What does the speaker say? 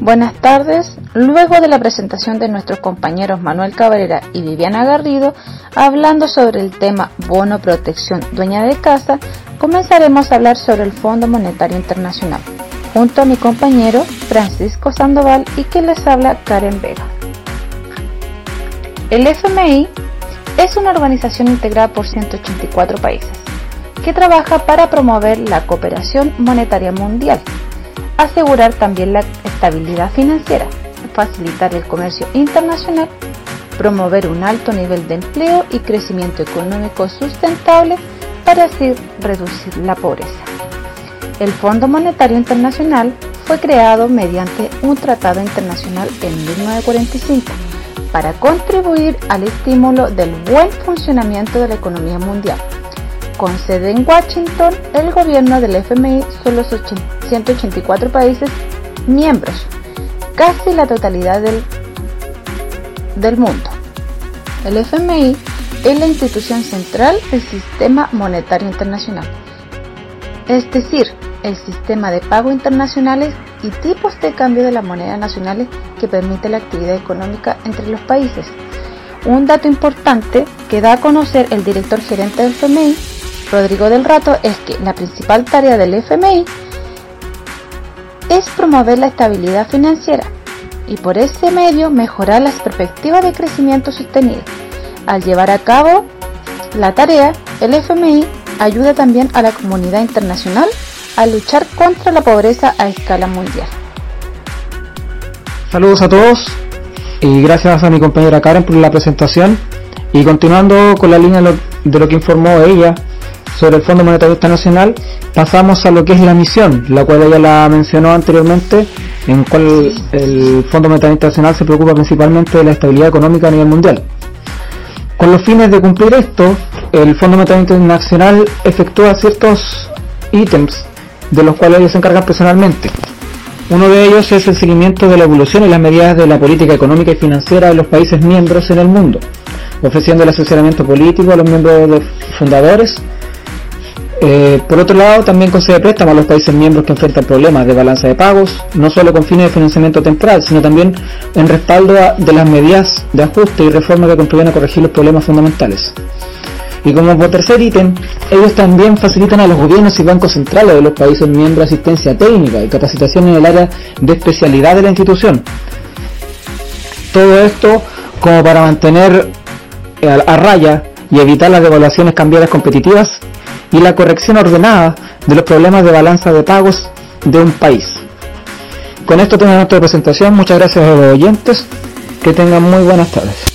Buenas tardes. Luego de la presentación de nuestros compañeros Manuel Cabrera y Viviana Garrido, hablando sobre el tema bono protección dueña de casa, comenzaremos a hablar sobre el Fondo Monetario Internacional, junto a mi compañero Francisco Sandoval y que les habla Karen Vega. El FMI es una organización integrada por 184 países que trabaja para promover la cooperación monetaria mundial asegurar también la estabilidad financiera, facilitar el comercio internacional, promover un alto nivel de empleo y crecimiento económico sustentable para así reducir la pobreza. El Fondo Monetario Internacional fue creado mediante un tratado internacional en 1945 para contribuir al estímulo del buen funcionamiento de la economía mundial con sede en Washington, el gobierno del FMI son los 184 países miembros, casi la totalidad del, del mundo. El FMI es la institución central del sistema monetario internacional, es decir, el sistema de pago internacionales y tipos de cambio de las monedas nacionales que permite la actividad económica entre los países. Un dato importante que da a conocer el director gerente del FMI Rodrigo del Rato es que la principal tarea del FMI es promover la estabilidad financiera y por ese medio mejorar las perspectivas de crecimiento sostenible. Al llevar a cabo la tarea, el FMI ayuda también a la comunidad internacional a luchar contra la pobreza a escala mundial. Saludos a todos y gracias a mi compañera Karen por la presentación y continuando con la línea de lo que informó ella sobre el Fondo Monetario Internacional, pasamos a lo que es la misión, la cual ella la mencionó anteriormente, en cual el Fondo Monetario Internacional se preocupa principalmente de la estabilidad económica a nivel mundial. Con los fines de cumplir esto, el Fondo Monetario Internacional efectúa ciertos ítems de los cuales ellos se encargan personalmente. Uno de ellos es el seguimiento de la evolución y las medidas de la política económica y financiera de los países miembros en el mundo, ofreciendo el asesoramiento político a los miembros fundadores eh, por otro lado, también concede préstamos a los países miembros que enfrentan problemas de balanza de pagos, no solo con fines de financiamiento temporal, sino también en respaldo de las medidas de ajuste y reforma que contribuyen a corregir los problemas fundamentales. Y como por tercer ítem, ellos también facilitan a los gobiernos y bancos centrales de los países miembros asistencia técnica y capacitación en el área de especialidad de la institución. Todo esto como para mantener a raya y evitar las devaluaciones cambiarias competitivas y la corrección ordenada de los problemas de balanza de pagos de un país. Con esto tenemos nuestra presentación. Muchas gracias a los oyentes. Que tengan muy buenas tardes.